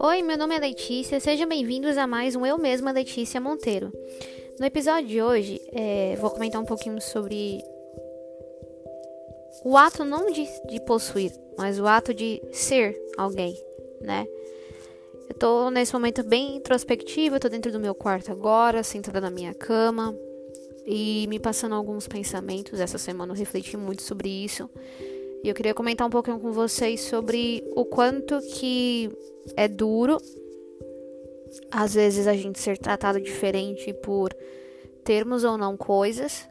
Oi, meu nome é Letícia, sejam bem-vindos a mais um Eu Mesma Letícia Monteiro. No episódio de hoje, é, vou comentar um pouquinho sobre o ato não de, de possuir, mas o ato de ser alguém, né? Eu tô nesse momento bem introspectivo, eu tô dentro do meu quarto agora, sentada na minha cama e me passando alguns pensamentos. Essa semana eu refleti muito sobre isso. E eu queria comentar um pouquinho com vocês sobre o quanto que é duro às vezes a gente ser tratado diferente por termos ou não coisas,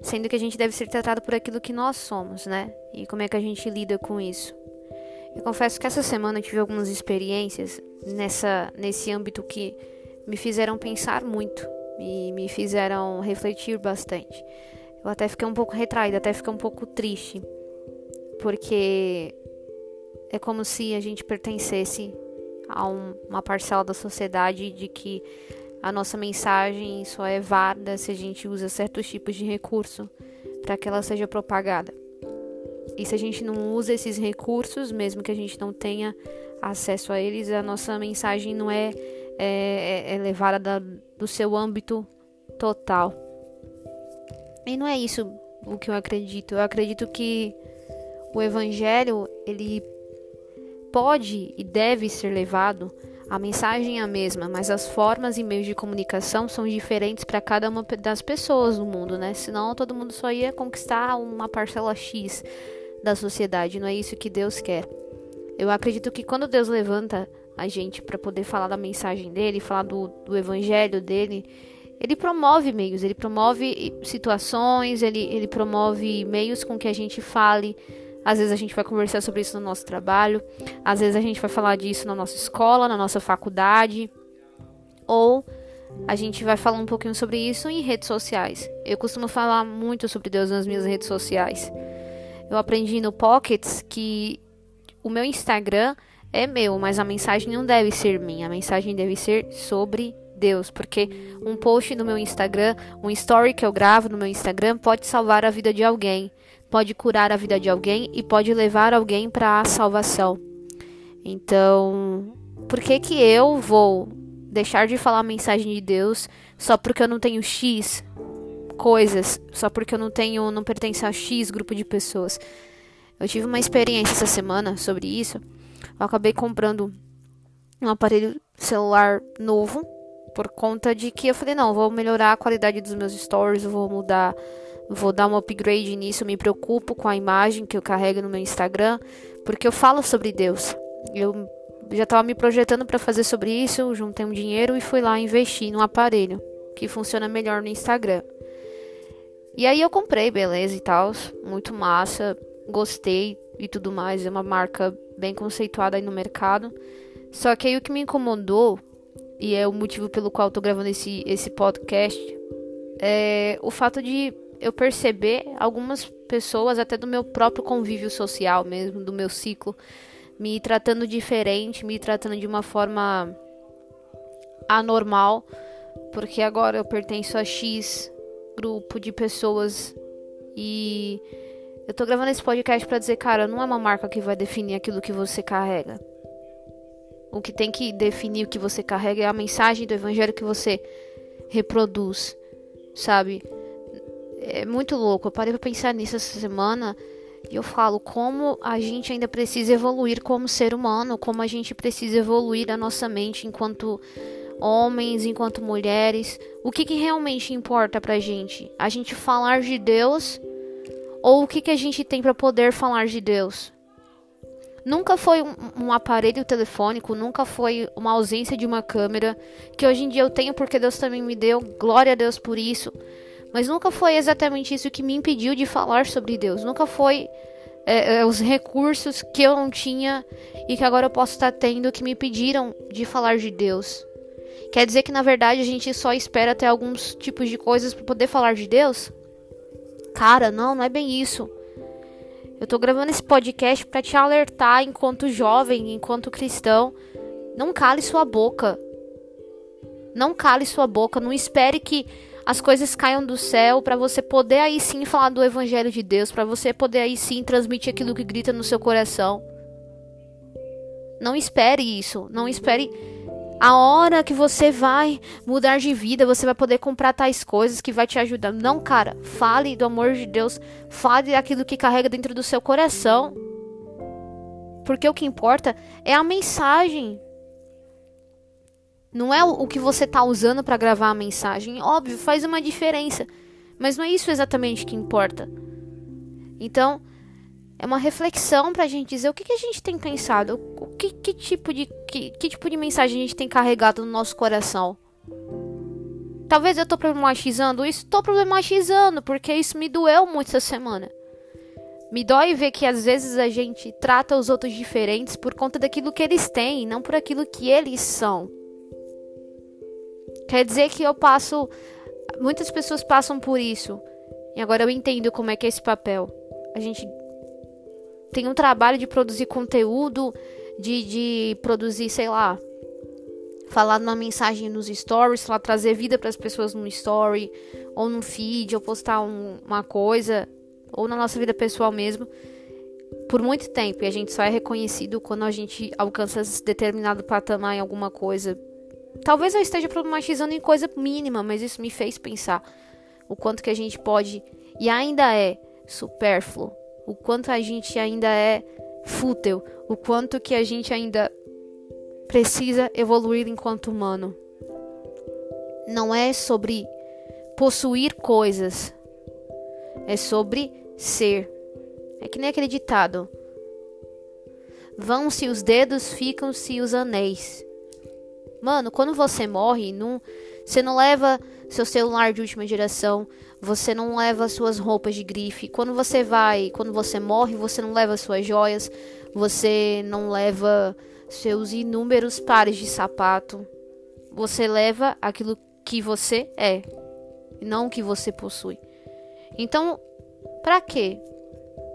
sendo que a gente deve ser tratado por aquilo que nós somos, né? E como é que a gente lida com isso? Eu confesso que essa semana eu tive algumas experiências nessa nesse âmbito que me fizeram pensar muito e me fizeram refletir bastante. Eu até fiquei um pouco retraída, até fiquei um pouco triste porque é como se a gente pertencesse a um, uma parcela da sociedade de que a nossa mensagem só é válida se a gente usa certos tipos de recurso para que ela seja propagada. E se a gente não usa esses recursos, mesmo que a gente não tenha acesso a eles, a nossa mensagem não é, é, é, é levada da, do seu âmbito total. E não é isso o que eu acredito. Eu acredito que o evangelho, ele pode e deve ser levado, a mensagem é a mesma, mas as formas e meios de comunicação são diferentes para cada uma das pessoas no mundo, né? Senão todo mundo só ia conquistar uma parcela X da sociedade, não é isso que Deus quer. Eu acredito que quando Deus levanta a gente para poder falar da mensagem dele, falar do, do evangelho dele, ele promove meios, ele promove situações, ele, ele promove meios com que a gente fale às vezes a gente vai conversar sobre isso no nosso trabalho, às vezes a gente vai falar disso na nossa escola, na nossa faculdade, ou a gente vai falar um pouquinho sobre isso em redes sociais. Eu costumo falar muito sobre Deus nas minhas redes sociais. Eu aprendi no Pockets que o meu Instagram é meu, mas a mensagem não deve ser minha, a mensagem deve ser sobre Deus, porque um post no meu Instagram, um story que eu gravo no meu Instagram pode salvar a vida de alguém pode curar a vida de alguém e pode levar alguém para a salvação. Então, por que que eu vou deixar de falar a mensagem de Deus só porque eu não tenho X coisas, só porque eu não tenho, não pertenço a X grupo de pessoas? Eu tive uma experiência essa semana sobre isso. Eu acabei comprando um aparelho celular novo por conta de que eu falei, não, vou melhorar a qualidade dos meus stories, vou mudar vou dar um upgrade nisso, me preocupo com a imagem que eu carrego no meu Instagram, porque eu falo sobre Deus. Eu já estava me projetando para fazer sobre isso, juntei um dinheiro e fui lá investir num aparelho que funciona melhor no Instagram. E aí eu comprei, beleza e tal, muito massa, gostei e tudo mais, é uma marca bem conceituada aí no mercado. Só que aí o que me incomodou, e é o motivo pelo qual eu tô gravando esse, esse podcast, é o fato de eu perceber algumas pessoas, até do meu próprio convívio social mesmo, do meu ciclo, me tratando diferente, me tratando de uma forma anormal, porque agora eu pertenço a X grupo de pessoas e eu tô gravando esse podcast para dizer, cara, não é uma marca que vai definir aquilo que você carrega. O que tem que definir o que você carrega é a mensagem do evangelho que você reproduz, sabe? é muito louco. Eu parei pra pensar nisso essa semana e eu falo como a gente ainda precisa evoluir como ser humano, como a gente precisa evoluir a nossa mente enquanto homens, enquanto mulheres. O que, que realmente importa pra gente? A gente falar de Deus ou o que, que a gente tem para poder falar de Deus? Nunca foi um, um, aparelho telefônico, nunca foi uma ausência de uma câmera, que hoje em dia eu tenho porque Deus também me deu, glória a Deus por isso. Mas nunca foi exatamente isso que me impediu de falar sobre Deus. Nunca foi é, é, os recursos que eu não tinha e que agora eu posso estar tendo que me pediram de falar de Deus. Quer dizer que na verdade a gente só espera ter alguns tipos de coisas para poder falar de Deus? Cara, não, não é bem isso. Eu tô gravando esse podcast para te alertar enquanto jovem, enquanto cristão, não cale sua boca. Não cale sua boca, não espere que as coisas caiam do céu para você poder aí sim falar do evangelho de Deus, para você poder aí sim transmitir aquilo que grita no seu coração. Não espere isso, não espere a hora que você vai mudar de vida, você vai poder comprar tais coisas que vai te ajudar. Não, cara, fale do amor de Deus, fale daquilo que carrega dentro do seu coração. Porque o que importa é a mensagem. Não é o que você está usando para gravar a mensagem. Óbvio, faz uma diferença. Mas não é isso exatamente que importa. Então, é uma reflexão para a gente dizer o que, que, a gente tem pensado, o que, que tipo de que, que, tipo de mensagem a gente tem carregado no nosso coração. Talvez eu tô problematizando isso, tô problematizando porque isso me doeu muito essa semana. Me dói ver que às vezes a gente trata os outros diferentes por conta daquilo que eles têm, não por aquilo que eles são. Quer dizer que eu passo. Muitas pessoas passam por isso. E agora eu entendo como é que é esse papel. A gente tem um trabalho de produzir conteúdo, de, de produzir, sei lá, falar uma mensagem nos stories, lá, trazer vida para as pessoas no story, ou no feed, ou postar um, uma coisa, ou na nossa vida pessoal mesmo, por muito tempo. E a gente só é reconhecido quando a gente alcança determinado patamar em alguma coisa. Talvez eu esteja problematizando em coisa mínima, mas isso me fez pensar o quanto que a gente pode e ainda é supérfluo o quanto a gente ainda é fútil, o quanto que a gente ainda precisa evoluir enquanto humano. Não é sobre possuir coisas, é sobre ser. É que nem aquele ditado: Vão-se os dedos, ficam-se os anéis. Mano, quando você morre, não, você não leva seu celular de última geração, você não leva suas roupas de grife. Quando você vai, quando você morre, você não leva suas joias, você não leva seus inúmeros pares de sapato. Você leva aquilo que você é, não o que você possui. Então, para que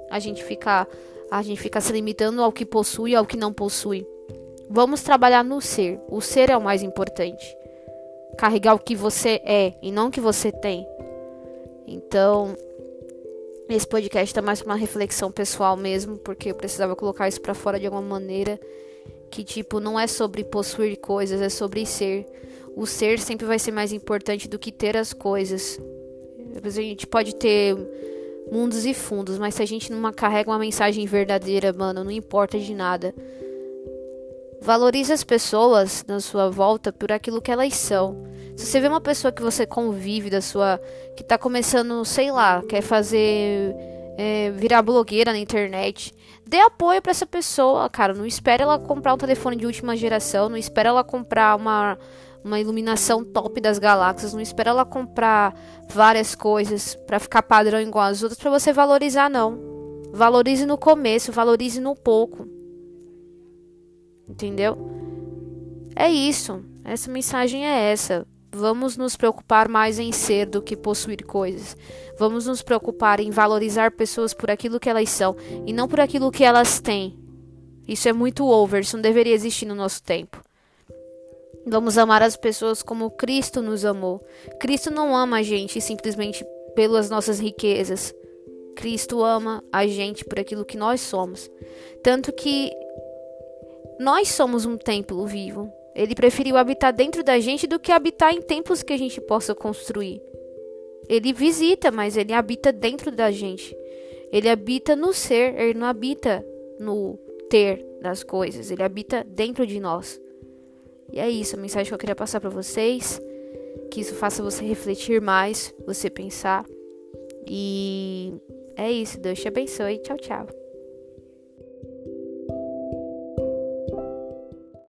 a gente ficar a gente ficar se limitando ao que possui, ao que não possui? Vamos trabalhar no ser. O ser é o mais importante. Carregar o que você é e não o que você tem. Então, esse podcast tá mais pra uma reflexão pessoal mesmo, porque eu precisava colocar isso para fora de alguma maneira. Que, tipo, não é sobre possuir coisas, é sobre ser. O ser sempre vai ser mais importante do que ter as coisas. A gente pode ter mundos e fundos, mas se a gente não carrega uma mensagem verdadeira, mano, não importa de nada. Valorize as pessoas na sua volta por aquilo que elas são. Se você vê uma pessoa que você convive da sua. que tá começando, sei lá, quer fazer. É, virar blogueira na internet. Dê apoio para essa pessoa, cara. Não espere ela comprar um telefone de última geração. Não espere ela comprar uma, uma iluminação top das galáxias. Não espere ela comprar várias coisas para ficar padrão igual as outras para você valorizar, não. Valorize no começo, valorize no pouco. Entendeu? É isso. Essa mensagem é essa. Vamos nos preocupar mais em ser do que possuir coisas. Vamos nos preocupar em valorizar pessoas por aquilo que elas são e não por aquilo que elas têm. Isso é muito over, isso não deveria existir no nosso tempo. Vamos amar as pessoas como Cristo nos amou. Cristo não ama a gente simplesmente pelas nossas riquezas. Cristo ama a gente por aquilo que nós somos. Tanto que nós somos um templo vivo. Ele preferiu habitar dentro da gente do que habitar em templos que a gente possa construir. Ele visita, mas ele habita dentro da gente. Ele habita no ser, ele não habita no ter das coisas, ele habita dentro de nós. E é isso, a mensagem que eu queria passar para vocês, que isso faça você refletir mais, você pensar. E é isso, Deus te abençoe. Tchau, tchau.